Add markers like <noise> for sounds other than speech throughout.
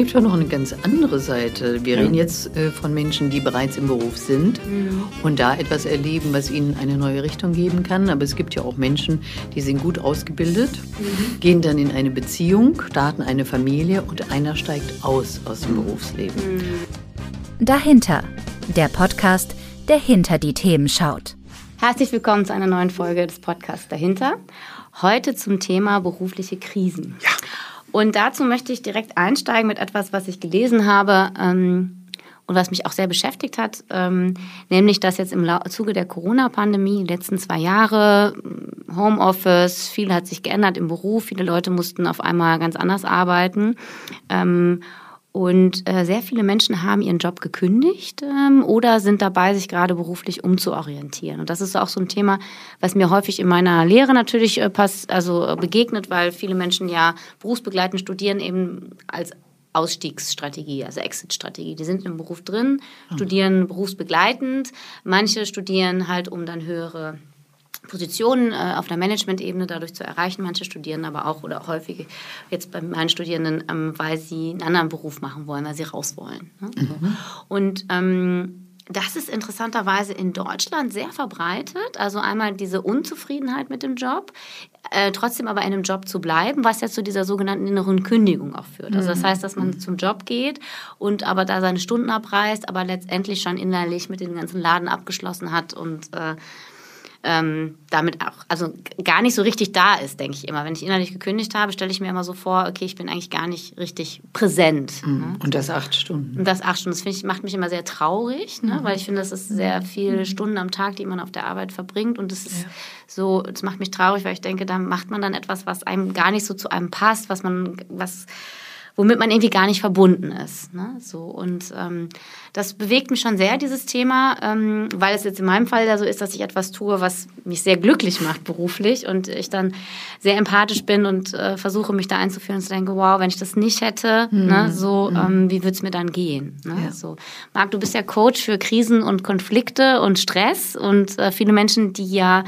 gibt ja noch eine ganz andere Seite. Wir ja. reden jetzt äh, von Menschen, die bereits im Beruf sind mhm. und da etwas erleben, was ihnen eine neue Richtung geben kann. Aber es gibt ja auch Menschen, die sind gut ausgebildet, mhm. gehen dann in eine Beziehung, starten eine Familie und einer steigt aus aus dem Berufsleben. Mhm. Dahinter, der Podcast, der hinter die Themen schaut. Herzlich willkommen zu einer neuen Folge des Podcasts Dahinter. Heute zum Thema berufliche Krisen. Ja. Und dazu möchte ich direkt einsteigen mit etwas, was ich gelesen habe ähm, und was mich auch sehr beschäftigt hat, ähm, nämlich dass jetzt im Zuge der Corona-Pandemie, die letzten zwei Jahre, Homeoffice, viel hat sich geändert im Beruf, viele Leute mussten auf einmal ganz anders arbeiten. Ähm, und äh, sehr viele Menschen haben ihren Job gekündigt ähm, oder sind dabei, sich gerade beruflich umzuorientieren. Und das ist auch so ein Thema, was mir häufig in meiner Lehre natürlich äh, pass also äh, begegnet, weil viele Menschen ja berufsbegleitend studieren eben als Ausstiegsstrategie, also Exit-Strategie. Die sind im Beruf drin, mhm. studieren berufsbegleitend. Manche studieren halt, um dann höhere Positionen äh, auf der Management-Ebene dadurch zu erreichen. Manche studieren aber auch oder häufig jetzt bei meinen Studierenden, ähm, weil sie einen anderen Beruf machen wollen, weil sie raus wollen. Ne? Mhm. Und ähm, das ist interessanterweise in Deutschland sehr verbreitet. Also einmal diese Unzufriedenheit mit dem Job, äh, trotzdem aber in einem Job zu bleiben, was ja zu dieser sogenannten inneren Kündigung auch führt. Also das mhm. heißt, dass man zum Job geht und aber da seine Stunden abreißt, aber letztendlich schon innerlich mit dem ganzen Laden abgeschlossen hat und äh, ähm, damit auch, also gar nicht so richtig da ist, denke ich immer. Wenn ich innerlich gekündigt habe, stelle ich mir immer so vor, okay, ich bin eigentlich gar nicht richtig präsent. Mhm. Ne? Und das acht Stunden. Und das acht Stunden, das ich, macht mich immer sehr traurig, ne? Mhm. weil ich finde, das ist sehr viele mhm. Stunden am Tag, die man auf der Arbeit verbringt. Und das ist ja. so, das macht mich traurig, weil ich denke, da macht man dann etwas, was einem gar nicht so zu einem passt, was man, was womit man irgendwie gar nicht verbunden ist. Ne? So, und ähm, das bewegt mich schon sehr, dieses Thema, ähm, weil es jetzt in meinem Fall ja so ist, dass ich etwas tue, was mich sehr glücklich macht beruflich und ich dann sehr empathisch bin und äh, versuche, mich da einzuführen und zu denken, wow, wenn ich das nicht hätte, mhm. ne, so, mhm. ähm, wie würde es mir dann gehen? Ne? Ja. So. Marc, du bist ja Coach für Krisen und Konflikte und Stress und äh, viele Menschen, die ja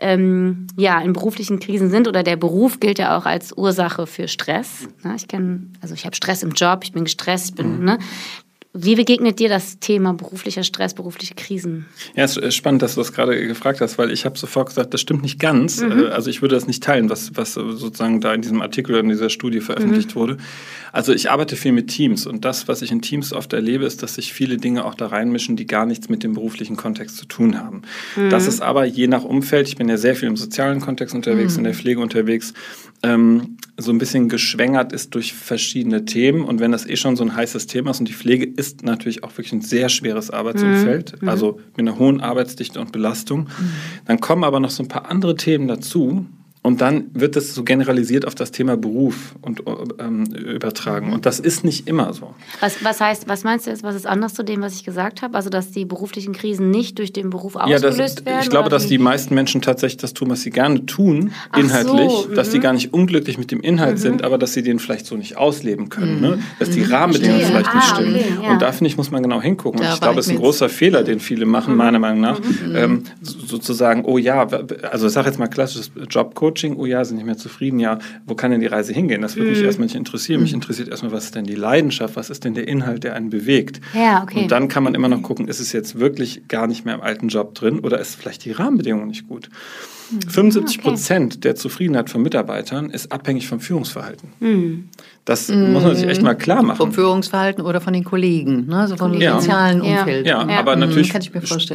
ähm, ja, in beruflichen Krisen sind oder der Beruf gilt ja auch als Ursache für Stress. Ne? Ich kenne, also ich habe Stress im Job, ich bin gestresst, ich bin, mhm. ne? Wie begegnet dir das Thema beruflicher Stress, berufliche Krisen? Ja, es ist spannend, dass du das gerade gefragt hast, weil ich habe sofort gesagt, das stimmt nicht ganz. Mhm. Äh, also ich würde das nicht teilen, was, was sozusagen da in diesem Artikel oder in dieser Studie veröffentlicht mhm. wurde. Also ich arbeite viel mit Teams und das, was ich in Teams oft erlebe, ist, dass sich viele Dinge auch da reinmischen, die gar nichts mit dem beruflichen Kontext zu tun haben. Mhm. Das ist aber je nach Umfeld, ich bin ja sehr viel im sozialen Kontext unterwegs, in der mhm. Pflege unterwegs, ähm, so ein bisschen geschwängert ist durch verschiedene Themen. Und wenn das eh schon so ein heißes Thema ist und die Pflege ist natürlich auch wirklich ein sehr schweres Arbeitsumfeld, mhm. also mit einer hohen Arbeitsdichte und Belastung, mhm. dann kommen aber noch so ein paar andere Themen dazu, und dann wird das so generalisiert auf das Thema Beruf und ähm, übertragen. Und das ist nicht immer so. Was, was heißt, was meinst du jetzt, was ist anders zu dem, was ich gesagt habe? Also, dass die beruflichen Krisen nicht durch den Beruf ausgelöst ja, das, werden? Ich glaube, dass die meisten Menschen tatsächlich das tun, was sie gerne tun, Ach inhaltlich. So, dass die mhm. gar nicht unglücklich mit dem Inhalt mhm. sind, aber dass sie den vielleicht so nicht ausleben können. Ne? Mhm. Dass die. Rahmenbedingungen vielleicht nicht ah, stimmen. Und da, finde ich, muss man genau hingucken. Ich glaube, es ist ein großer Fehler, den viele machen, meiner Meinung nach. Ähm, sozusagen, oh ja, also ich sage jetzt mal klassisches Jobcoaching, oh ja, sind nicht mehr zufrieden, ja, wo kann denn die Reise hingehen? Das würde mich mhm. erstmal nicht interessieren. Mich mhm. interessiert erstmal, was ist denn die Leidenschaft, was ist denn der Inhalt, der einen bewegt? Ja, okay. Und dann kann man immer noch gucken, ist es jetzt wirklich gar nicht mehr im alten Job drin oder ist vielleicht die Rahmenbedingung nicht gut? 75 Prozent okay. der Zufriedenheit von Mitarbeitern ist abhängig vom Führungsverhalten. Mhm. Das mhm. muss man sich echt mal klar machen. Vom Führungsverhalten oder von den Kollegen, ne? also vom ja. sozialen Umfeld. Ja, ja. aber mhm, natürlich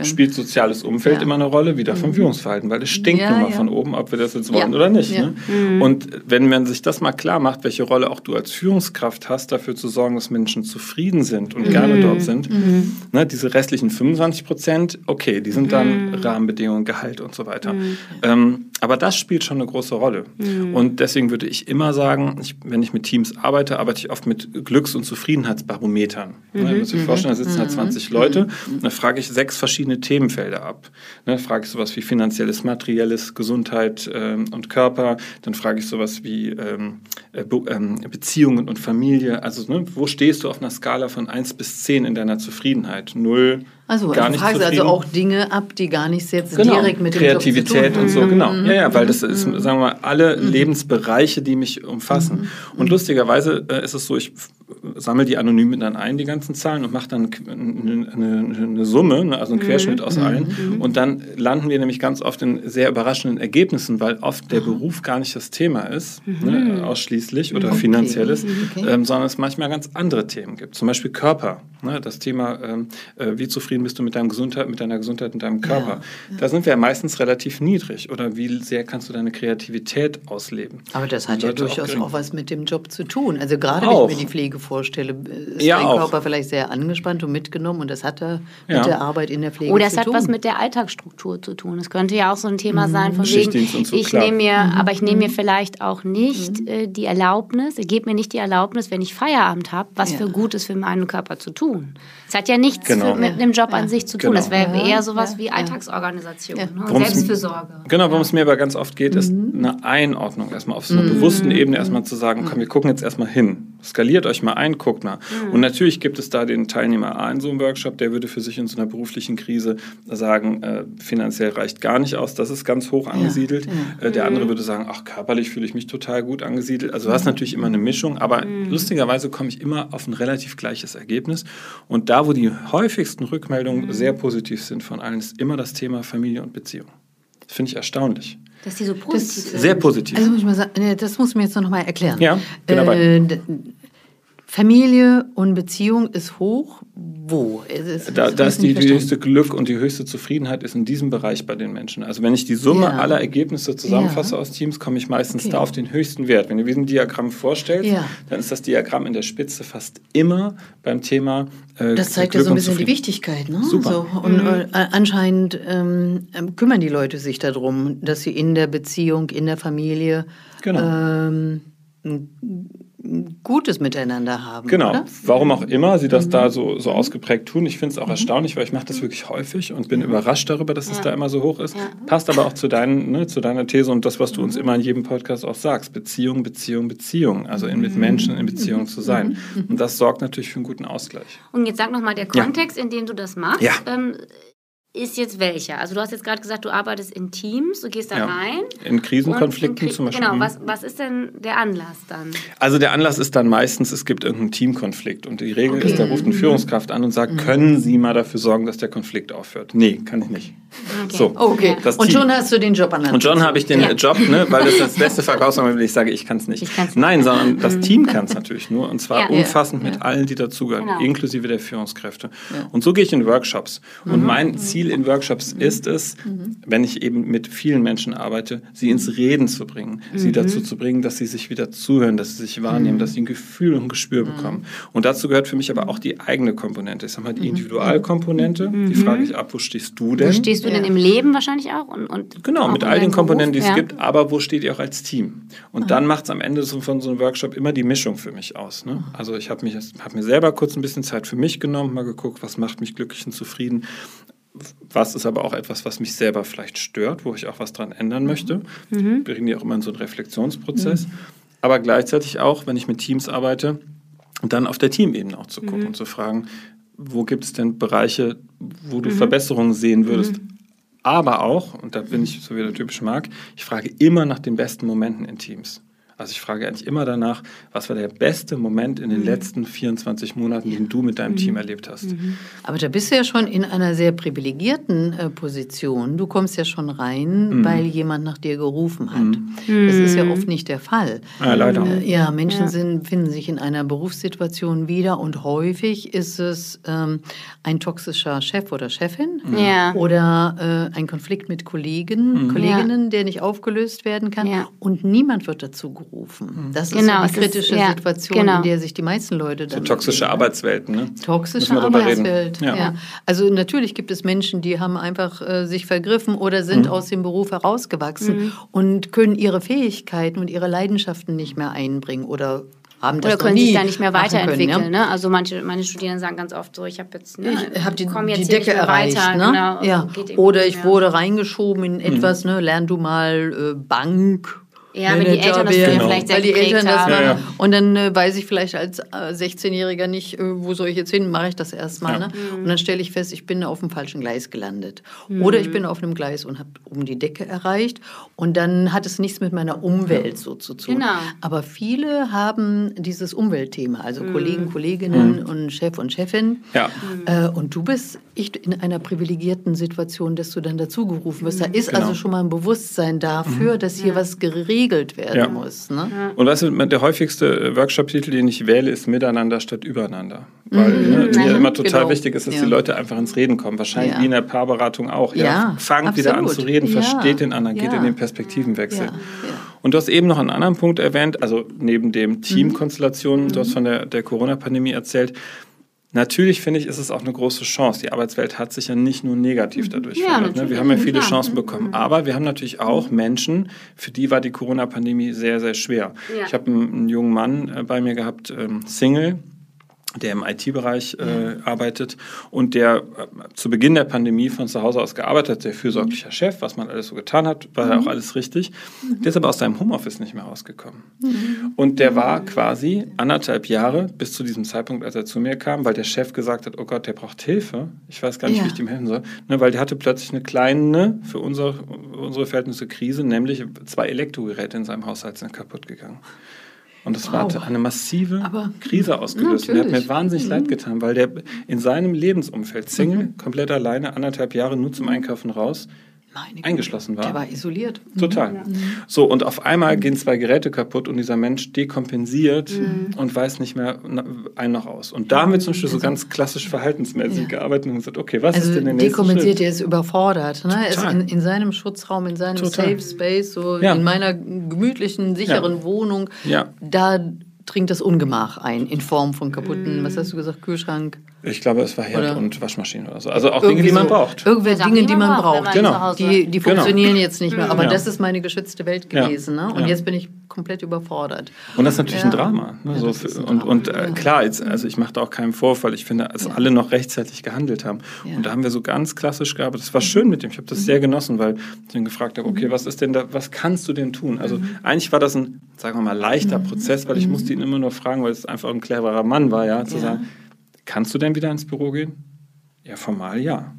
spielt soziales Umfeld immer eine Rolle, wieder vom mhm. Führungsverhalten, weil es stinkt ja, nun mal von oben, ob wir das jetzt wollen oder nicht. Ne? Mhm. Und wenn man sich das mal klar macht, welche Rolle auch du als Führungskraft hast, dafür zu sorgen, dass Menschen zufrieden sind und gerne dort sind, ne? diese restlichen 25 Prozent, okay, die sind dann Rahmenbedingungen, Gehalt und so weiter. Ähm, aber das spielt schon eine große Rolle. Mhm. Und deswegen würde ich immer sagen, ich, wenn ich mit Teams arbeite, arbeite ich oft mit Glücks- und Zufriedenheitsbarometern. Mhm. Ne, muss ich mhm. vorstellen, da sitzen halt 20 mhm. Leute. Mhm. Da frage ich sechs verschiedene Themenfelder ab. Ne, frage ich sowas wie finanzielles, materielles, Gesundheit ähm, und Körper. Dann frage ich sowas wie ähm, äh, Be ähm, Beziehungen und Familie. Also ne, wo stehst du auf einer Skala von 1 bis 10 in deiner Zufriedenheit? Null, also gar nicht fragst also auch Dinge ab, die gar nicht jetzt genau. direkt mit Kreativität dem Job zu tun und so, genau. Ja, ja, weil das ist, sagen wir mal, alle mhm. Lebensbereiche, die mich umfassen. Mhm. Und lustigerweise äh, ist es so, ich sammle die anonym dann ein, die ganzen Zahlen, und mache dann eine, eine, eine Summe, ne, also einen mhm. Querschnitt aus allen. Mhm. Und dann landen wir nämlich ganz oft in sehr überraschenden Ergebnissen, weil oft der Beruf gar nicht das Thema ist, mhm. ne, ausschließlich oder okay. finanzielles, okay. Ähm, sondern es manchmal ganz andere Themen gibt. Zum Beispiel Körper. Ne, das Thema, ähm, äh, wie zufrieden bist du mit, deinem Gesundheit, mit deiner Gesundheit und deinem Körper. Ja. Ja. Da sind wir ja meistens relativ niedrig. Oder wie sehr kannst du deine Kreativität ausleben? Aber das hat ja durchaus auch, auch, was mit dem Job zu tun. Also gerade wenn ich mir die Pflege vorstelle, ist ja, dein Körper vielleicht sehr angespannt und mitgenommen und das hat er mit der Arbeit in der Pflege Oder zu tun. Oder es hat was mit der Alltagsstruktur zu tun. Es könnte ja auch so ein Thema mhm. sein, von wegen, so, ich nehme mir, mhm. aber ich nehme mir vielleicht auch nicht mhm. äh, die Erlaubnis, gebe mir nicht die Erlaubnis, wenn ich Feierabend habe, was für Gutes für meinen Körper zu tun. Es hat ja nichts genau. für, mit dem Job an sich zu tun. Genau. Das wäre eher sowas wie Alltagsorganisation ja. ne? Selbstfürsorge. Genau, worum es mir aber ganz oft geht, ist mhm. eine Einordnung erstmal auf so einer mhm. bewussten Ebene erstmal zu sagen, komm, wir gucken jetzt erstmal hin. Skaliert euch mal ein, guckt mal. Mhm. Und natürlich gibt es da den Teilnehmer A in so einem Workshop, der würde für sich in so einer beruflichen Krise sagen, äh, finanziell reicht gar nicht aus, das ist ganz hoch angesiedelt. Ja. Äh, der andere mhm. würde sagen, ach, körperlich fühle ich mich total gut angesiedelt. Also du hast natürlich immer eine Mischung, aber mhm. lustigerweise komme ich immer auf ein relativ gleiches Ergebnis. Und da, wo die häufigsten Rückmeldungen mhm. sehr positiv sind von allen, ist immer das Thema Familie und Beziehung. Das finde ich erstaunlich. Dass die so positiv sind. Sehr positiv. Also muss ich mal sagen, das muss mir jetzt noch mal erklären. Ja, genau. Äh, Familie und Beziehung ist hoch. Wo? Es, da, da ist die, die, höchste Glück und die höchste Zufriedenheit ist in diesem Bereich bei den Menschen. Also wenn ich die Summe ja. aller Ergebnisse zusammenfasse ja. aus Teams, komme ich meistens okay. da auf den höchsten Wert. Wenn du diesen Diagramm vorstellst, ja. dann ist das Diagramm in der Spitze fast immer beim Thema äh, Das zeigt ja so ein bisschen die Wichtigkeit. Ne? Super. So, und mhm. äh, anscheinend ähm, kümmern die Leute sich darum, dass sie in der Beziehung, in der Familie genau. ähm, gutes Miteinander haben. Genau. Oder? Warum auch immer sie das mhm. da so, so ausgeprägt tun. Ich finde es auch mhm. erstaunlich, weil ich mache das wirklich häufig und bin mhm. überrascht darüber, dass ja. es da immer so hoch ist. Ja. Passt aber auch zu, dein, ne, zu deiner These und das, was du uns mhm. immer in jedem Podcast auch sagst. Beziehung, Beziehung, Beziehung. Also in, mit mhm. Menschen in Beziehung zu sein. Mhm. Und das sorgt natürlich für einen guten Ausgleich. Und jetzt sag nochmal der Kontext, ja. in dem du das machst. Ja. Ähm, ist jetzt welcher? Also du hast jetzt gerade gesagt, du arbeitest in Teams, du gehst da ja. rein. In Krisenkonflikten in zum Beispiel. Genau, was, was ist denn der Anlass dann? Also der Anlass ist dann meistens, es gibt irgendeinen Teamkonflikt und die Regel okay. ist, da ruft eine Führungskraft an und sagt, mhm. können Sie mal dafür sorgen, dass der Konflikt aufhört? Nee, kann ich nicht. Okay. So, okay. und schon hast du den Job an Und schon habe ich den ja. Job, ne, weil das das <laughs> beste Verkaufsargument, wenn ich sage, ich kann es nicht. nicht. Nein, sondern das mhm. Team kann es natürlich nur und zwar ja. umfassend ja. mit allen, die dazugehören, genau. inklusive der Führungskräfte. Und so gehe ich in Workshops. Und mhm. mein Ziel in Workshops ist, ist es, mhm. wenn ich eben mit vielen Menschen arbeite, sie ins Reden zu bringen, mhm. sie dazu zu bringen, dass sie sich wieder zuhören, dass sie sich wahrnehmen, mhm. dass sie ein Gefühl und ein Gespür mhm. bekommen. Und dazu gehört für mich aber auch die eigene Komponente. Ich sage mal, die mhm. Individualkomponente, die frage ich ab, wo stehst du denn? Wo stehst du ja. denn im Leben wahrscheinlich auch? Und, und genau, mit all den Komponenten, die es ja. gibt, aber wo steht ihr auch als Team? Und dann macht es am Ende von so einem Workshop immer die Mischung für mich aus. Ne? Also ich habe hab mir selber kurz ein bisschen Zeit für mich genommen, mal geguckt, was macht mich glücklich und zufrieden was ist aber auch etwas, was mich selber vielleicht stört, wo ich auch was dran ändern mhm. möchte. Mhm. Bringen die auch immer in so einen Reflexionsprozess. Mhm. Aber gleichzeitig auch, wenn ich mit Teams arbeite, dann auf der Teamebene auch zu gucken mhm. und zu fragen, wo gibt es denn Bereiche, wo du mhm. Verbesserungen sehen würdest. Mhm. Aber auch, und da bin ich so wie der typische Marc, ich frage immer nach den besten Momenten in Teams. Also ich frage eigentlich immer danach, was war der beste Moment in den mhm. letzten 24 Monaten, den du mit deinem mhm. Team erlebt hast. Mhm. Aber da bist du ja schon in einer sehr privilegierten äh, Position. Du kommst ja schon rein, mhm. weil jemand nach dir gerufen hat. Mhm. Das ist ja oft nicht der Fall. Ja, leider. Äh, ja, Menschen ja. Sind, finden sich in einer Berufssituation wieder und häufig ist es ähm, ein toxischer Chef oder Chefin ja. oder äh, ein Konflikt mit Kollegen, Kolleginnen, der nicht aufgelöst werden kann und niemand wird dazu gerufen gerufen. Mhm. Das ist genau, so die kritische ist, ja, Situation, genau. in der sich die meisten Leute dann. So toxische Arbeitswelten, ne? Toxische Arbeitswelt. Ja. ja. Also natürlich gibt es Menschen, die haben einfach äh, sich vergriffen oder sind mhm. aus dem Beruf herausgewachsen mhm. und können ihre Fähigkeiten und ihre Leidenschaften nicht mehr einbringen oder haben das Oder können sich da nicht mehr weiterentwickeln. Können, ja? ne? Also manche meine Studierenden sagen ganz oft so, ich habe jetzt, ne, ich habe die, die Decke erreicht. Weiter, ne? Genau, ja. Oder ich wurde reingeschoben in etwas, mhm. ne, lern du mal äh, Bank Ja, wenn die Eltern das genau. vielleicht sehr Weil die Eltern das haben. Ja, ja. Und dann äh, weiß ich vielleicht als äh, 16-Jähriger nicht, äh, wo soll ich jetzt hin, mache ich das erstmal. Ja. Ne? Mhm. Und dann stelle ich fest, ich bin auf dem falschen Gleis gelandet. Mhm. Oder ich bin auf einem Gleis und habe oben die Decke erreicht. Und dann hat es nichts mit meiner Umwelt so zu tun. Genau. Aber viele haben dieses Umweltthema, also mhm. Kollegen, Kolleginnen mhm. und Chef und Chefin. Ja. Äh, und du bist ich in einer privilegierten Situation, dass du dann dazugerufen wirst. Da ist genau. also schon mal ein Bewusstsein dafür, mhm. dass hier was geregelt geregelt werden ja. muss. Ne? Ja. Und weißt du, der häufigste Workshop-Titel, den ich wähle, ist Miteinander statt Übereinander. Weil mhm. ne, mir ja, immer total genau. wichtig ist, dass die Leute einfach ins Reden kommen. Wahrscheinlich wie in der Paarberatung auch. Ja, Fangt absolut. wieder an zu reden, versteht den anderen, geht in den Perspektivenwechsel. Und du hast eben noch einen anderen Punkt erwähnt, also neben dem Teamkonstellationen, mhm. du hast von der, der Corona-Pandemie erzählt, Natürlich finde ich, ist es auch eine große Chance. Die Arbeitswelt hat sich ja nicht nur negativ dadurch ja, verändert. Ne? Wir haben ja viele klar. Chancen bekommen. Mhm. Aber wir haben natürlich auch Menschen, für die war die Corona-Pandemie sehr, sehr schwer. Ja. Ich habe einen, einen, jungen Mann äh, bei mir gehabt, ähm, Single, der im IT-Bereich äh, arbeitet und der äh, zu Beginn der Pandemie von zu Hause aus gearbeitet hat, sehr fürsorglicher Chef, was man alles so getan hat, war ja auch mhm. alles richtig. Mhm. Der ist aber aus seinem Homeoffice nicht mehr rausgekommen. Mhm. Und der war quasi anderthalb Jahre bis zu diesem Zeitpunkt, als er zu mir kam, weil der Chef gesagt hat, oh Gott, der braucht Hilfe. Ich weiß gar nicht, ja. wie ich ihm helfen soll. Ne, weil der hatte plötzlich eine kleine, für unser, unsere Verhältnisse Krise, nämlich zwei Elektrogeräte in seinem Haushalt sind kaputt gegangen. Und das wow. hat eine massive Aber, Krise ausgelöst. Und er hat mir wahnsinnig mhm. leid getan, weil der in seinem Lebensumfeld, Single, mhm. komplett alleine, anderthalb Jahre nur zum Einkaufen raus, eingeschlossen war. Der war isoliert. Total. Mhm. So, und auf einmal gehen zwei Geräte kaputt und dieser Mensch dekompensiert mhm. und weiß nicht mehr ein noch aus. Und da haben wir zum Beispiel so also ganz klassisch verhaltensmäßig ja. gearbeitet und gesagt, okay, was also ist denn der nächste dekompensiert, Schritt? er ist überfordert. Ne? Er ist in, in, seinem Schutzraum, in seinem Total. Safe Space, so ja. in meiner gemütlichen, sicheren ja. Wohnung. Da dringt das Ungemach ein in Form von kaputten, was hast du gesagt, Kühlschrank? Ich glaube, es war Herd oder und Waschmaschine oder so. Also auch Dinge, die man braucht. Irgendwelche Dinge, die man braucht. Genau. Die, die genau. funktionieren genau. jetzt nicht mehr. Aber ja. das ist meine geschützte Welt gewesen. Ja. Ne? Und ja. jetzt bin ich komplett überfordert. Und das ist natürlich ein Drama. Ne? So für, ein Drama. Und, und äh, klar, jetzt, also ich mache da auch keinen Vorfall. Ich finde, dass alle noch rechtzeitig gehandelt haben. Und da haben wir so ganz klassisch gearbeitet. Das war schön mit dem. Ich habe das mhm. sehr genossen, weil ich dann gefragt habe, okay, mhm. was ist denn da, was kannst du denn tun? Also mhm. eigentlich war das ein, sagen wir mal, leichter mhm. Prozess, weil ich musste ihn immer nur fragen, weil es einfach ein cleverer Mann war, ja, zu sagen, Kannst du denn wieder ins Büro gehen? Ja, formal ja.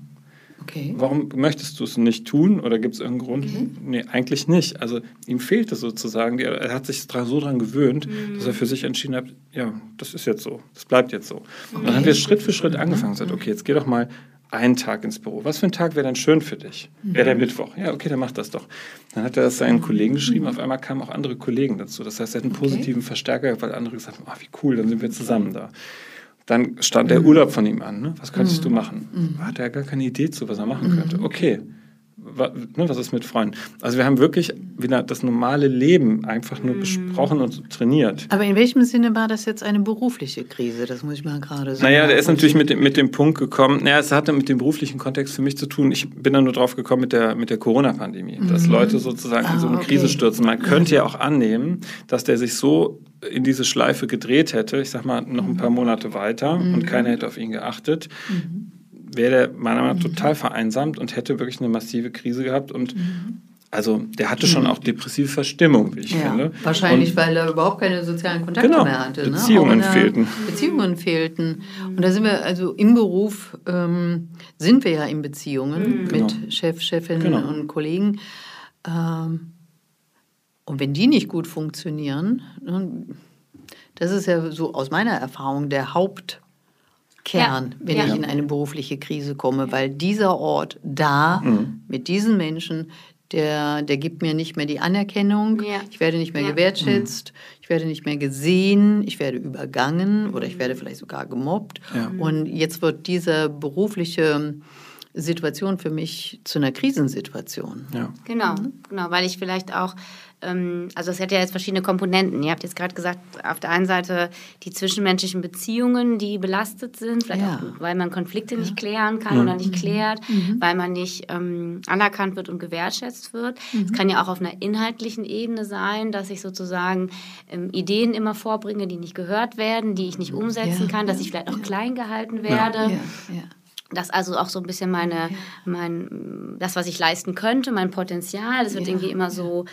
Okay. Warum möchtest du es nicht tun oder gibt es irgendeinen Grund? Okay. Nee, eigentlich nicht. Also ihm fehlt es sozusagen. Er hat sich so daran gewöhnt, mhm. dass er für sich entschieden hat, ja, das ist jetzt so, das bleibt jetzt so. Okay. Und dann haben wir Schritt für Schritt angefangen und gesagt, okay, jetzt geh doch mal einen Tag ins Büro. Was für ein Tag wäre denn schön für dich? Mhm. Wäre der Mittwoch? Ja, okay, dann mach das doch. Dann hat er das seinen Kollegen geschrieben. Auf einmal kamen auch andere Kollegen dazu. Das heißt, er hat einen positiven Verstärker, weil andere gesagt haben, ach, wie cool, dann sind wir zusammen da. Dann stand der mhm. Urlaub von ihm an. Ne? Was könntest mhm. du machen? Mhm. Hat er gar keine Idee zu, was er machen mhm. könnte. Okay, ne, was ist mit Freunden? Also wir haben wirklich wieder das normale Leben einfach nur mhm. besprochen und trainiert. Aber in welchem Sinne war das jetzt eine berufliche Krise? Das muss ich mal gerade sagen. Naja, der ist natürlich mit dem, mit dem Punkt gekommen, naja, es hatte mit dem beruflichen Kontext für mich zu tun. Ich bin da nur drauf gekommen mit der, mit der Corona-Pandemie, mhm. dass Leute sozusagen ah, in so eine okay. Krise stürzen. Man könnte ja auch annehmen, dass der sich so in diese Schleife gedreht hätte, ich sag mal noch ein paar Monate weiter mhm. und keiner hätte auf ihn geachtet, mhm. Wäre der meiner Meinung nach mhm. total vereinsamt und hätte wirklich eine massive Krise gehabt und mhm. also der hatte schon mhm. auch depressive Verstimmung, wie ich ja, finde. Wahrscheinlich, und, weil er überhaupt keine sozialen Kontakte genau, mehr hatte. Ne? Beziehungen ne? fehlten. Beziehungen fehlten. Und da sind wir, also im Beruf ähm, sind wir ja in Beziehungen mhm. mit genau. Chef, Chefin genau. und Kollegen. Ähm, und wenn die nicht gut funktionieren, das ist ja so aus meiner Erfahrung der Hauptkern, ja. wenn ja. ich in eine berufliche Krise komme, weil dieser Ort da mhm. mit diesen Menschen, der, der gibt mir nicht mehr die Anerkennung, ja. ich werde nicht mehr gewertschätzt, mhm. ich werde nicht mehr gesehen, ich werde übergangen oder ich werde vielleicht sogar gemobbt. Und jetzt wird diese berufliche Situation für mich zu einer Krisensituation. Ja. Genau, genau, weil ich vielleicht auch ähm, also es hat ja jetzt verschiedene Komponenten. Ihr habt jetzt gerade gesagt, auf der einen Seite die zwischenmenschlichen Beziehungen, die belastet sind, vielleicht ja. auch, weil man Konflikte ja. nicht klären kann mhm. oder nicht klärt, mhm. weil man nicht ähm, anerkannt wird und gewertschätzt wird. Mhm. Es kann ja auch auf einer inhaltlichen Ebene sein, dass ich sozusagen ähm, Ideen immer vorbringe, die nicht gehört werden, die ich nicht umsetzen ja. kann, dass ich vielleicht auch klein gehalten werde. Das also auch so ein bisschen meine, mein, das, was ich leisten könnte, mein Potenzial, das wird irgendwie immer so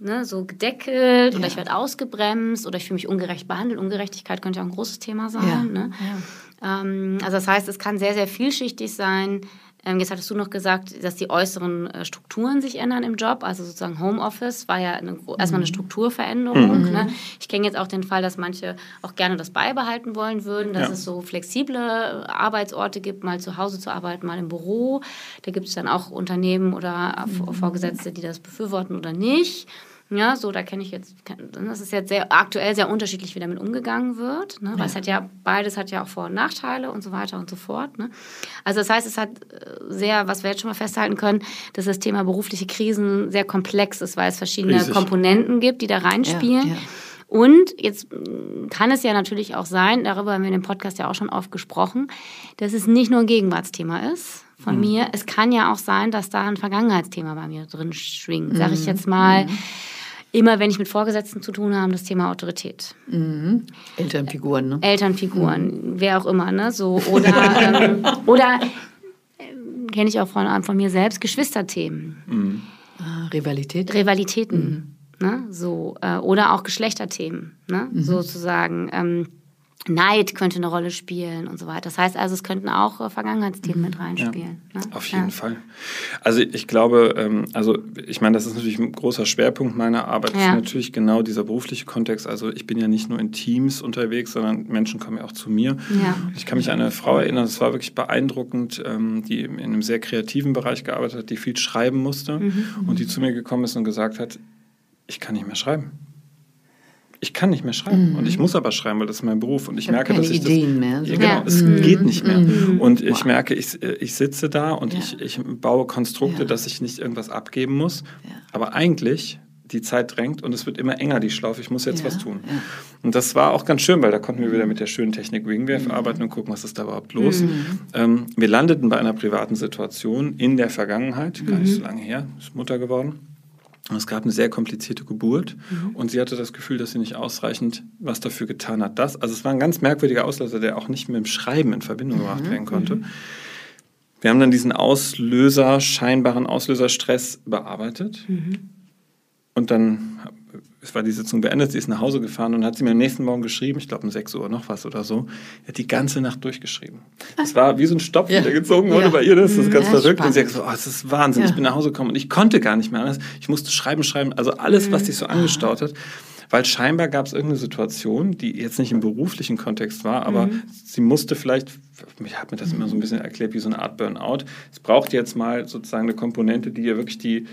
ne, so gedeckelt ja. oder ich werde ausgebremst oder ich fühle mich ungerecht behandelt. Ungerechtigkeit könnte ja ein großes Thema sein. Ja. Ne? Ja. Ähm, also das heißt, es kann sehr, sehr vielschichtig sein. Ähm, jetzt hattest du noch gesagt, dass die äußeren äh, Strukturen sich ändern im Job. Also sozusagen Homeoffice war ja eine, erstmal eine mhm. Strukturveränderung. Mhm. Ne? Ich kenne jetzt auch den Fall, dass manche auch gerne das beibehalten wollen würden, dass ja. es so flexible Arbeitsorte gibt, mal zu Hause zu arbeiten, mal im Büro. Da gibt es dann auch Unternehmen oder mhm. Vorgesetzte, die das befürworten oder nicht. Ja, so, da kenne ich jetzt, das ist jetzt sehr aktuell sehr unterschiedlich, wie damit umgegangen wird. Ne? Weil ja. es hat ja, beides hat ja auch Vor- und Nachteile und so weiter und so fort. Ne? Also das heißt, es hat äh, sehr, was wir jetzt schon mal festhalten können, dass das Thema berufliche Krisen sehr komplex ist, weil es verschiedene Riesig. Komponenten gibt, die da reinspielen. Ja, ja. Und jetzt kann es ja natürlich auch sein, darüber haben wir in dem Podcast ja auch schon oft gesprochen, dass es nicht nur ein Gegenwartsthema ist von mhm. mir. Es kann ja auch sein, dass da ein Vergangenheitsthema bei mir drin schwingt. Sag ich mhm. jetzt mal. Mhm immer, wenn ich mit Vorgesetzten zu tun habe, das Thema Autorität. Mhm. Elternfiguren, ne? Elternfiguren, mhm. wer auch immer, ne? So, oder ähm, <laughs> oder äh, kenne ich auch von, von mir selbst, Geschwisterthemen. Mhm. Ah, Rivalität? Rivalitäten. Mhm. Ne? So, äh, oder auch Geschlechterthemen, ne? Mhm. sozusagen. Ähm, Neid könnte eine Rolle spielen und so weiter. Das heißt also, es könnten auch äh, Vergangenheitsthemen mit reinspielen. Ja, ne? Auf jeden ja. Fall. Also ich glaube, ähm, also ich meine, das ist natürlich ein großer Schwerpunkt meiner Arbeit. Das ja. ist natürlich genau dieser berufliche Kontext. Also ich bin ja nicht nur in Teams unterwegs, sondern Menschen kommen ja auch zu mir. Ich kann mich an eine Frau erinnern, das war wirklich beeindruckend, ähm, die in einem sehr kreativen Bereich gearbeitet hat, die viel schreiben musste mhm. und die zu mir gekommen ist und gesagt hat, ich kann nicht mehr schreiben ich kann nicht mehr schreiben. Mhm. Und ich muss aber schreiben, weil das ist mein Beruf. Und ich, ich merke, dass ich Ideen das, mehr. So. Ja, genau, es mhm. geht nicht mehr. Mhm. Und ich merke, ich, ich sitze da und ja. ich, ich baue Konstrukte, ja. dass ich nicht irgendwas abgeben muss. Aber eigentlich die Zeit drängt und es wird immer enger, die Schlaufe. Ich muss jetzt was tun. Und das war auch ganz schön, weil da konnten wir wieder mit der schönen Technik Wingwave mhm. arbeiten und gucken, was ist da überhaupt los. Mhm. Ähm, wir landeten bei einer privaten Situation in der Vergangenheit, gar nicht so lange her, ist Mutter geworden. Es gab eine sehr komplizierte Geburt mhm. und sie hatte das Gefühl, dass sie nicht ausreichend was dafür getan hat. Das, also es war ein ganz merkwürdiger Auslöser, der auch nicht mit dem Schreiben in Verbindung mhm. gebracht werden konnte. Mhm. Wir haben dann diesen Auslöser, scheinbaren Auslöserstress bearbeitet. Mhm. Und dann es war die Sitzung beendet, sie ist nach Hause gefahren und hat sie mir am nächsten Morgen geschrieben, ich glaube um 6 Uhr noch was oder so, er hat die ganze Nacht durchgeschrieben. Es war wie so ein Stopp, ja. der gezogen wurde ja. bei ihr, das ist ganz ja, verrückt. Spannend. Und sie hat gesagt, oh, das ist Wahnsinn, ich bin nach Hause gekommen und ich konnte gar nicht mehr anders. Ich musste schreiben, schreiben, also alles, was sich so angestaut hat. Weil scheinbar gab es irgendeine Situation, die jetzt nicht im beruflichen Kontext war, aber mhm. sie musste vielleicht, ich habe mir das immer so ein bisschen erklärt, wie so eine Art Burnout. Es braucht jetzt mal sozusagen eine Komponente, die ihr wirklich die,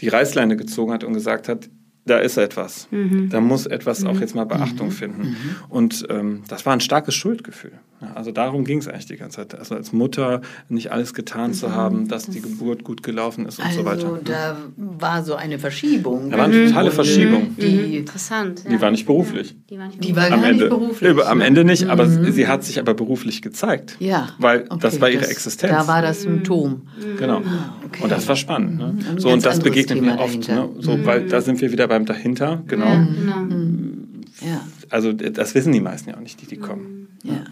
die Reißleine gezogen hat und gesagt hat, da ist etwas. Mhm. Da muss etwas mhm. auch jetzt mal Beachtung mhm. finden. Mhm. Und ähm, das war ein starkes Schuldgefühl. Ja, also darum ging es eigentlich die ganze Zeit. Also als Mutter nicht alles getan zu mhm. haben, dass die Geburt gut gelaufen ist und also so weiter. Also da war so eine Verschiebung. Da war eine totale Verschiebung. Die, Interessant. Ja. Die war nicht beruflich. Die war, nicht die war gar Ende, nicht beruflich. Am Ende nicht, aber sie hat sich aber beruflich gezeigt. Ja. Weil okay, das war ihre das, Existenz. Da war das Symptom. Genau. Ah, okay. Und das war spannend. Ne? So, und das begegnet mir oft. Ne? So, weil da sind wir wieder beim dahinter, genau. Ja, genau. Ja. Also das wissen die meisten ja auch nicht, die, die kommen. Ja.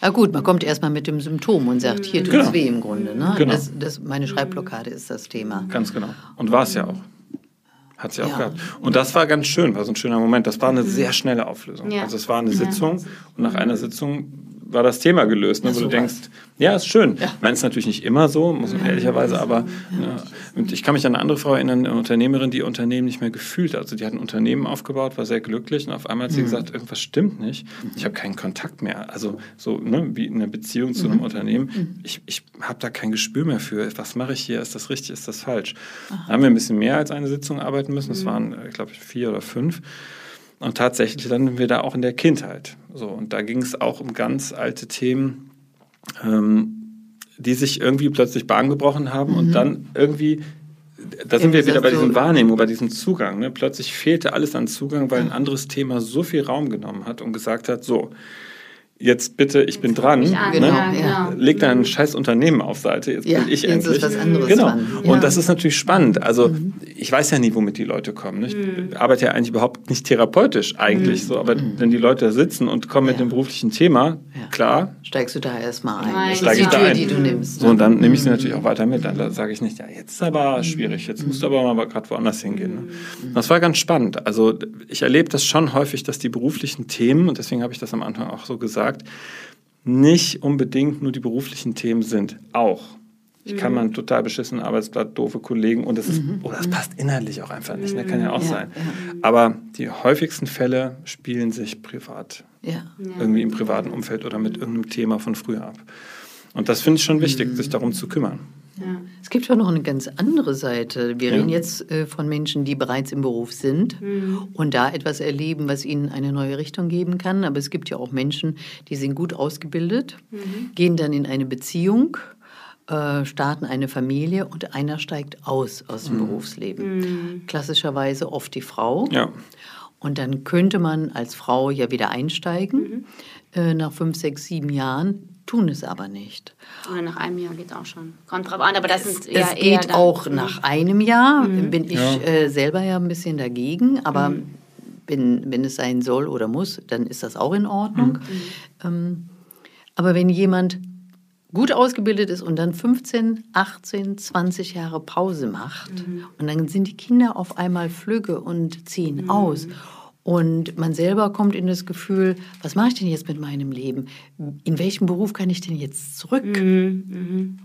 Ja gut, man kommt erstmal mit dem Symptom und sagt, hier tut es genau. weh im Grunde. Ne? Genau. Das, das, meine Schreibblockade ist das Thema. Ganz genau. Und war es ja auch. Hat sie auch ja. gehabt. Und das war ganz schön, war so ein schöner Moment. Das war eine sehr schnelle Auflösung. Ja. Also es war eine Sitzung und nach einer Sitzung war das Thema gelöst, ne, wo du denkst, ja, ist schön. Ja. Ich meine, es ist natürlich nicht immer so, muss man ja, ehrlicherweise, aber ja. und ich kann mich an eine andere Frau erinnern, eine Unternehmerin, die Unternehmen nicht mehr gefühlt hat. Also die hat ein Unternehmen aufgebaut, war sehr glücklich und auf einmal hat sie mhm. gesagt, irgendwas stimmt nicht. Ich habe keinen Kontakt mehr. Also so ne, wie eine Beziehung zu einem mhm. Unternehmen. Mhm. Ich, ich habe da kein Gespür mehr für. Was mache ich hier? Ist das richtig? Ist das falsch? Aha. Da haben wir ein bisschen mehr als eine Sitzung arbeiten müssen. Das mhm. waren, ich glaube, vier oder fünf. Und tatsächlich landen wir da auch in der Kindheit. So, und da ging es auch um ganz alte Themen, ähm, die sich irgendwie plötzlich Bahn gebrochen haben mhm. und dann irgendwie, da sind wir wieder bei diesem Wahrnehmung, bei diesem Zugang. Ne? Plötzlich fehlte alles an Zugang, weil ein anderes Thema so viel Raum genommen hat und gesagt hat, so, jetzt bitte, ich bin dran, ne? genau, ja. leg dein scheiß Unternehmen auf Seite, jetzt ja, bin ich jetzt endlich. Ist was anderes genau. Dran. Ja. Und das ist natürlich spannend. Also mhm. Ich weiß ja nie, womit die Leute kommen. Ich mhm. arbeite ja eigentlich überhaupt nicht therapeutisch eigentlich mhm. so, aber mhm. wenn die Leute da sitzen und kommen ja. mit dem beruflichen Thema, ja. klar. Steigst du da erstmal ein. Nein. Steige ich die Tür, ein. die du nimmst. So, und dann nehme ich sie mhm. natürlich auch weiter mit. Dann sage ich nicht, ja, jetzt ist aber mhm. schwierig, jetzt musst du aber mal gerade woanders hingehen. Ne? Das war ganz spannend. Also ich erlebe das schon häufig, dass die beruflichen Themen, und deswegen habe ich das am Anfang auch so gesagt, nicht unbedingt nur die beruflichen Themen sind. Auch. Ich kann mal einen total beschissenen Arbeitsblatt, doofe Kollegen und das ist, mhm. oh, das passt inhaltlich auch einfach nicht. Ne? Kann ja auch ja, sein. Ja. Aber die häufigsten Fälle spielen sich privat. Ja. Irgendwie im privaten Umfeld oder mit irgendeinem Thema von früher ab. Und das finde ich schon wichtig, mhm. sich darum zu kümmern. Ja. Es gibt ja noch eine ganz andere Seite. Wir ja. reden jetzt äh, von Menschen, die bereits im Beruf sind mhm. und da etwas erleben, was ihnen eine neue Richtung geben kann. Aber es gibt ja auch Menschen, die sind gut ausgebildet, mhm. gehen dann in eine Beziehung äh, starten eine Familie und einer steigt aus aus dem mhm. Berufsleben. Mhm. Klassischerweise oft die Frau. Ja. Und dann könnte man als Frau ja wieder einsteigen mhm. äh, nach fünf, sechs, sieben Jahren, tun es aber nicht. Oder nach einem Jahr geht es auch schon. Kommt drauf an, aber das ist ja Es geht auch dann, nach einem Jahr. Mhm. Bin ich ja. äh, selber ja ein bisschen dagegen, aber mhm. wenn, wenn es sein soll oder muss, dann ist das auch in Ordnung. Mhm. Ähm, aber wenn jemand gut ausgebildet ist und dann 15, 18, 20 Jahre Pause macht mhm. und dann sind die Kinder auf einmal flügge und ziehen mhm. aus. Und man selber kommt in das Gefühl, was mache ich denn jetzt mit meinem Leben? In welchen Beruf kann ich denn jetzt zurück? Mhm. mhm.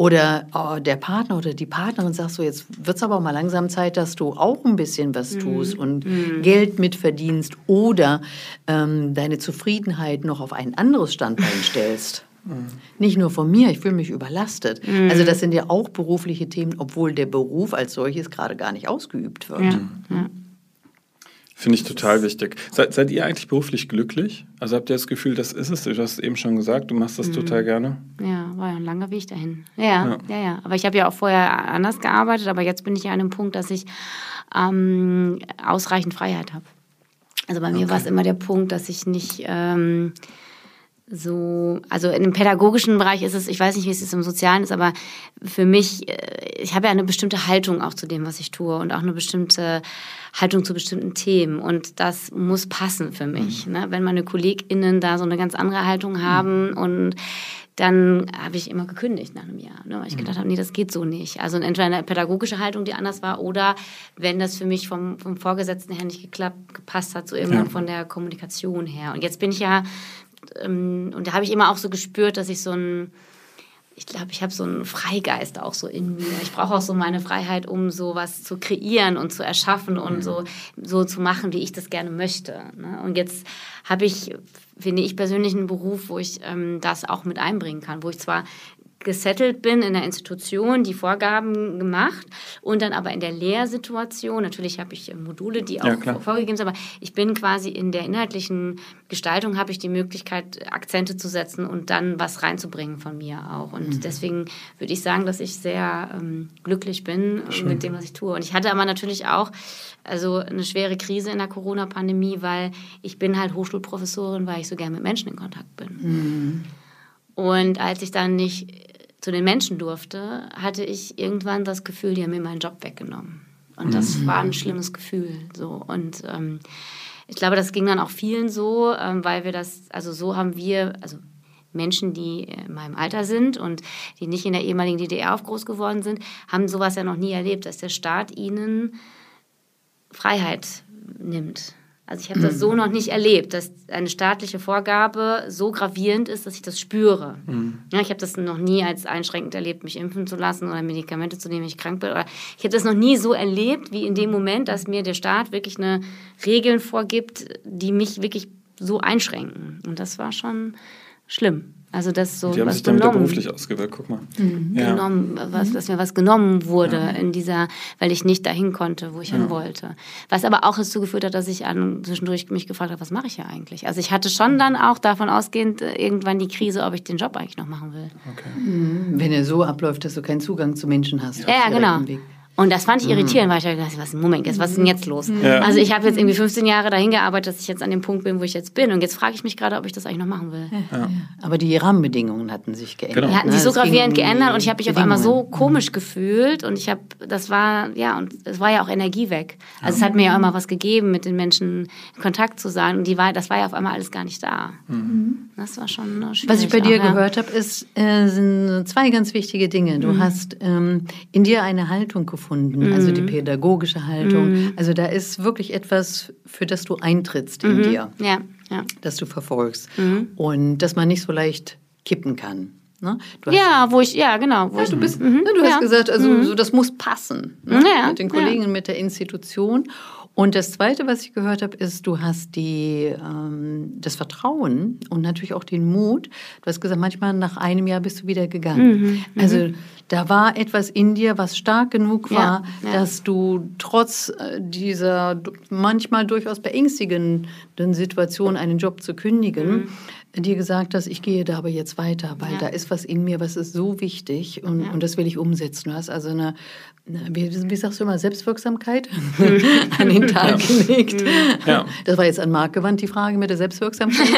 Oder oh, der Partner oder die Partnerin sagt so, jetzt wird es aber mal langsam Zeit, dass du auch ein bisschen was mhm. tust und mhm. Geld mitverdienst oder ähm, deine Zufriedenheit noch auf ein anderes Standbein stellst. Mhm. Nicht nur von mir, ich fühle mich überlastet. Mhm. Also das sind ja auch berufliche Themen, obwohl der Beruf als solches gerade gar nicht ausgeübt wird. Ja. Ja. Finde ich total wichtig. Seid, seid, ihr eigentlich beruflich glücklich? Also habt ihr das Gefühl, das ist es? Du hast es eben schon gesagt, du machst das mhm. total gerne. Ja, war ja ein langer Weg dahin. Ja, ja, ja. ja. Aber ich habe ja auch vorher anders gearbeitet, aber jetzt bin ich ja an einem Punkt, dass ich ähm, ausreichend Freiheit habe. Also bei mir okay. war es immer der Punkt, dass ich nicht... Ähm, so, also in dem pädagogischen Bereich ist es, ich weiß nicht, wie es ist im Sozialen ist, aber für mich, äh, ich habe ja eine bestimmte Haltung auch zu dem, was ich tue und auch eine bestimmte Haltung zu bestimmten Themen und das muss passen für mich. Mhm. Ne? Wenn meine KollegInnen da so eine ganz andere Haltung mhm. haben mhm. und dann habe ich immer gekündigt nach einem Jahr, ne? weil ich mhm. gedacht habe, nee, das geht so nicht. Also entweder eine pädagogische Haltung, die anders war, oder wenn das für mich vom, vom Vorgesetzten her nicht geklappt, gepasst hat, so irgendwann ja. von der Kommunikation her. Und jetzt bin ich ja ähm, und da habe ich immer auch so gespürt, dass ich so ein, ich glaube, ich habe so einen Freigeist auch so in mir. Ich brauche auch so meine Freiheit, um so was zu kreieren und zu erschaffen und mhm. so, so zu machen, wie ich das gerne möchte. Ne? Und jetzt habe ich, finde ich persönlich, einen Beruf, wo ich ähm, das auch mit einbringen kann, wo ich zwar gesettelt bin in der Institution, die Vorgaben gemacht und dann aber in der Lehrsituation, natürlich habe ich Module, die auch ja, vorgegeben sind, aber ich bin quasi in der inhaltlichen Gestaltung, habe ich die Möglichkeit, Akzente zu setzen und dann was reinzubringen von mir auch. Und mhm. deswegen würde ich sagen, dass ich sehr ähm, glücklich bin Schön. mit dem, was ich tue. Und ich hatte aber natürlich auch also eine schwere Krise in der Corona-Pandemie, weil ich bin halt Hochschulprofessorin, weil ich so gerne mit Menschen in Kontakt bin. Mhm. Und als ich dann nicht zu den Menschen durfte, hatte ich irgendwann das Gefühl, die haben mir meinen Job weggenommen. Und das mhm. war ein schlimmes Gefühl. So. Und ähm, ich glaube, das ging dann auch vielen so, ähm, weil wir das, also so haben wir, also Menschen, die in meinem Alter sind und die nicht in der ehemaligen DDR auf groß geworden sind, haben sowas ja noch nie erlebt, dass der Staat ihnen Freiheit nimmt. Also ich habe das so noch nicht erlebt, dass eine staatliche Vorgabe so gravierend ist, dass ich das spüre. Mhm. Ja, ich habe das noch nie als einschränkend erlebt, mich impfen zu lassen oder Medikamente zu nehmen, wenn ich krank bin. Oder ich habe das noch nie so erlebt, wie in dem Moment, dass mir der Staat wirklich eine Regeln vorgibt, die mich wirklich so einschränken. Und das war schon schlimm. Also das so Die haben sich damit beruflich ausgewirkt, guck mal. Mhm. Ja. Genommen, was, dass mir was genommen wurde ja. in dieser, weil ich nicht dahin konnte, wo ich ja. hin wollte. Was aber auch dazu geführt hat, dass ich an, zwischendurch mich gefragt habe, was mache ich ja eigentlich? Also ich hatte schon dann auch davon ausgehend äh, irgendwann die Krise, ob ich den Job eigentlich noch machen will. Okay. Mhm. Wenn er so abläuft, dass du keinen Zugang zu Menschen hast. Ja, genau. Und das fand ich irritierend, weil ich dachte, was, Moment, jetzt, was ist denn jetzt los? Ja. Also ich habe jetzt irgendwie 15 Jahre dahin gearbeitet, dass ich jetzt an dem Punkt bin, wo ich jetzt bin. Und jetzt frage ich mich gerade, ob ich das eigentlich noch machen will. Ja. Aber die Rahmenbedingungen hatten sich geändert. Genau. Die hatten sich so gravierend geändert und ich habe mich auf einmal so komisch gefühlt und ich habe, das war, ja, und es war ja auch Energie weg. Also es hat mir ja immer was gegeben, mit den Menschen in Kontakt zu sein und die war, das war ja auf einmal alles gar nicht da. Mhm. Das war schon schwierig. Was ich bei dir auch, gehört habe, ist, äh, sind zwei ganz wichtige Dinge. Du mhm. hast ähm, in dir eine Haltung gefunden, mhm. also die pädagogische Haltung. Mhm. Also da ist wirklich etwas, für das du eintrittst in mhm. dir, ja, ja. das du verfolgst. Mhm. Und dass man nicht so leicht kippen kann. Ne? ja, wo ich, ja, genau. Ja, du bist, mhm. ne, du hast gesagt, also mhm. so, das muss passen ne? mit den Kollegen, mit der Institution. Und das Zweite, was ich gehört habe, ist, du hast die, ähm, das Vertrauen und natürlich auch den Mut. Du hast gesagt, manchmal nach einem Jahr bist du wieder gegangen. Mhm, also mhm. da war etwas in dir, was stark genug war, ja, ja. dass du trotz äh, dieser manchmal durchaus beängstigenden Situation, einen Job zu kündigen, mhm dir gesagt hast, ich gehe da aber jetzt weiter, weil ja. da ist was in mir, was ist so wichtig und, ja. und das will ich umsetzen. Du hast also eine, eine wie, wie, sagst du immer, Selbstwirksamkeit <laughs> an den Tag ja. gelegt. Das war jetzt an Marc gewandt, die Frage mit der Selbstwirksamkeit.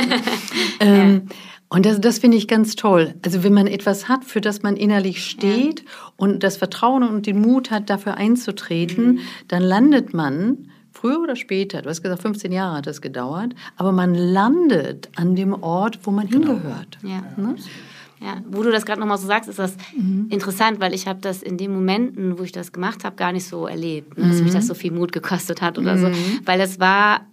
<laughs> ähm, und das, das finde ich ganz toll. Also wenn man etwas hat, für das man innerlich steht und das Vertrauen und den Mut hat, dafür einzutreten, mhm. dann landet man früher oder später, du hast gesagt, 15 Jahre hat das gedauert, aber man landet an dem Ort, wo man genau. hingehört. Ja. Ne? Ja, wo du das gerade nochmal so sagst, ist das mhm. interessant, weil ich habe das in den Momenten, wo ich das gemacht habe, gar nicht so erlebt, ne, dass mhm. mich das so viel Mut gekostet hat oder mhm. so, weil es war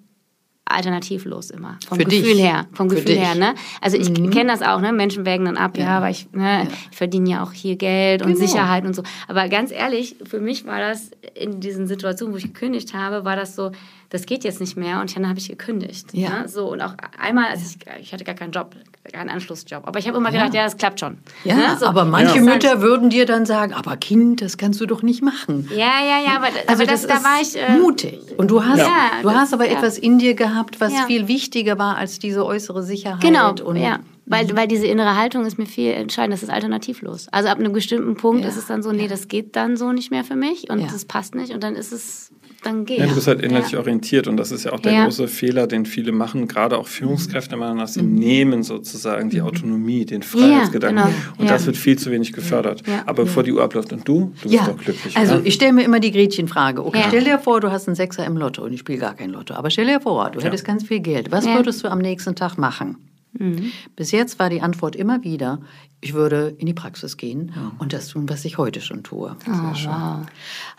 alternativlos immer. Vom Für Gefühl dich. her. Vom Für Gefühl dich. her, ne? Also ich mhm. kenne das auch, ne? Menschen wägen dann ab, ja, ja weil ich, ne, ja. ich verdiene ja auch hier Geld und genau. Sicherheit und so. Aber ganz ehrlich, für mich war das in diesen Situationen, wo ich gekündigt habe, war das so, das geht jetzt nicht mehr und dann habe ich gekündigt. Ja. Ne? So, und auch einmal, also ich, ich hatte gar keinen Job, keinen Anschlussjob. Aber ich habe immer gedacht, ja. ja, das klappt schon. Ja, ne? so. aber manche ja. Mütter würden dir dann sagen, aber Kind, das kannst du doch nicht machen. Ja, ja, ja, aber, also aber das, das da war ich... Äh, mutig. Und du hast, ja, du das, hast aber etwas in dir gehabt, was viel wichtiger war als diese äußere Sicherheit. Genau, und ja. Weil, mhm. weil diese innere Haltung ist mir viel entscheidend, das ist alternativlos. Also ab einem bestimmten Punkt ist es dann so, nee, das geht dann so nicht mehr für mich und das passt nicht und dann ist es dann geht. Ja, du bist halt innerlich ja. orientiert und das ist ja auch der ja. große Fehler, den viele machen, gerade auch Führungskräfte machen, dass sie mhm. nehmen sozusagen die Autonomie, den Freiheitsgedanken. Genau. Und das wird viel zu wenig gefördert. Aber bevor die Uhr abläuft und du, du bist doch glücklich. Also oder? ich stelle mir immer die Gretchenfrage. Okay, stell dir vor, du hast einen Sechser im Lotto und ich spiele gar kein Lotto. Aber stell dir vor, du hättest ganz viel Geld. Was würdest du am nächsten Tag machen? Mhm. Bis jetzt war die Antwort immer wieder, ich würde in die Praxis gehen ja. und das tun, was ich heute schon tue. Oh, wow.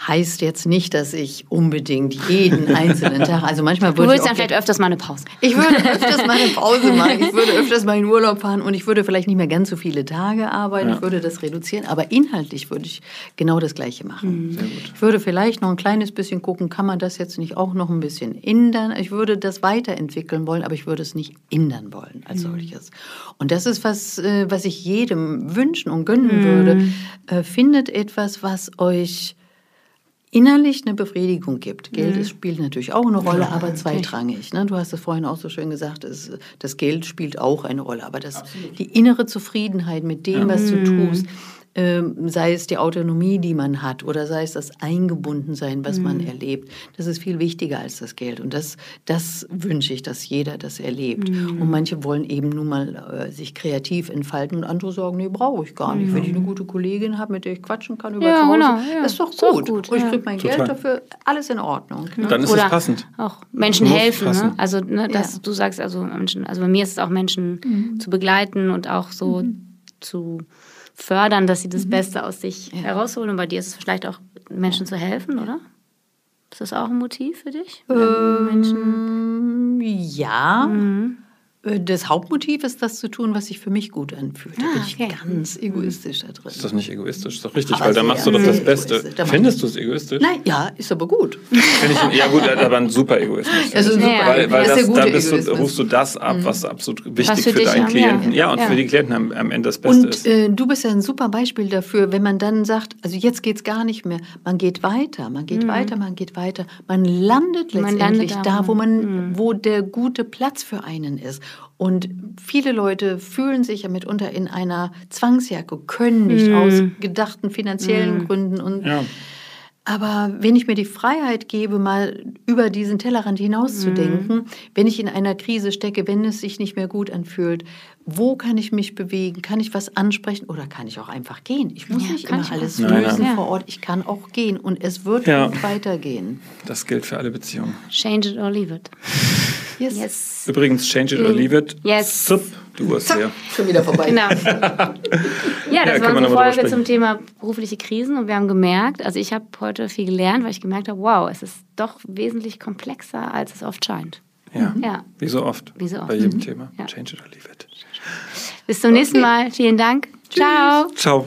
Heißt jetzt nicht, dass ich unbedingt jeden einzelnen Tag, also manchmal würde du würdest dann vielleicht öfters mal eine Pause. Ich würde öfters mal eine <laughs> Pause machen, ich würde öfters mal in Urlaub fahren und ich würde vielleicht nicht mehr ganz so viele Tage arbeiten, ja. ich würde das reduzieren, aber inhaltlich würde ich genau das Gleiche machen. Mhm. Ich würde vielleicht noch ein kleines bisschen gucken, kann man das jetzt nicht auch noch ein bisschen ändern? Ich würde das weiterentwickeln wollen, aber ich würde es nicht ändern wollen als mhm. solches. Und das ist was, äh, was ich jedem jedem wünschen und gönnen mhm. würde, äh, findet etwas, was euch innerlich eine Befriedigung gibt. Geld mhm. spielt natürlich auch eine Rolle, ja, aber zweitrangig. Ne? Du hast es vorhin auch so schön gesagt, es, das Geld spielt auch eine Rolle, aber das, die innere Zufriedenheit mit dem, ja. was du tust, ähm, sei es die Autonomie, die man hat, oder sei es das Eingebundensein, was mhm. man erlebt. Das ist viel wichtiger als das Geld. Und das, das wünsche ich, dass jeder das erlebt. Mhm. Und manche wollen eben nun mal äh, sich kreativ entfalten und andere sagen, nee, brauche ich gar nicht. Mhm. Wenn ich eine gute Kollegin habe, mit der ich quatschen kann über ja, zu Hause, genau, ja. ist doch gut. Ist gut und ich kriege mein Total. Geld dafür, alles in Ordnung. Ne? Dann ist oder es passend. Auch Menschen helfen. Ne? Also, ne, dass ja. du sagst, also Menschen, also bei mir ist es auch Menschen mhm. zu begleiten und auch so mhm. zu fördern, dass sie das mhm. Beste aus sich ja. herausholen. Und bei dir ist es vielleicht auch, Menschen zu helfen, oder? Ist das auch ein Motiv für dich? Ähm, Menschen ja. Mhm. Äh, das Hauptmotiv ist, das zu tun, was sich für mich gut anfühlt. Da ah, bin ich okay. ganz egoistisch da drin. Ist das nicht egoistisch? Ist doch richtig, aber weil da machst du doch das Beste. Findest du es egoistisch? Nein, ja, ist aber gut. Ich, ja gut, aber ein super Egoismus. <laughs> Also super, weil, weil das, da bist du, rufst du das ab, mhm. was absolut wichtig was für, für deinen Klienten. Ja, ja und ja. für die Klienten am, am, Ende das Beste und, ist. Äh, du bist ja ein super Beispiel dafür, wenn man dann sagt, also jetzt geht es gar nicht mehr. Man geht weiter, man geht mhm. weiter, man geht weiter. Man landet letztendlich man landet da, wo man, mhm. wo der gute Platz für einen ist. Und viele Leute fühlen sich ja mitunter in einer Zwangsjacke, können nicht mm. aus gedachten finanziellen mm. Gründen. Und ja. Aber wenn ich mir die Freiheit gebe, mal über diesen Tellerrand hinauszudenken, mhm. wenn ich in einer Krise stecke, wenn es sich nicht mehr gut anfühlt, wo kann ich mich bewegen? Kann ich was ansprechen oder kann ich auch einfach gehen? Ich muss ja, nicht immer alles lösen vor Ort. Ich kann auch gehen und es wird ja. weitergehen. Das gilt für alle Beziehungen. Change it or leave it. <laughs> Yes. yes. Übrigens, change it or leave it. Yes. Zup, du warst hier. Schon wieder vorbei. Genau. <laughs> ja, das ja, war unsere Folge zum Thema berufliche Krisen und wir haben gemerkt, also ich habe heute viel gelernt, weil ich gemerkt habe, wow, es ist doch wesentlich komplexer, als es oft scheint. Ja, ja. wie so oft. Wie so oft. Bei jedem mhm. Thema. Ja. Change it or leave it. Bis zum nächsten Mal. Vielen Dank. Ciao. Ciao.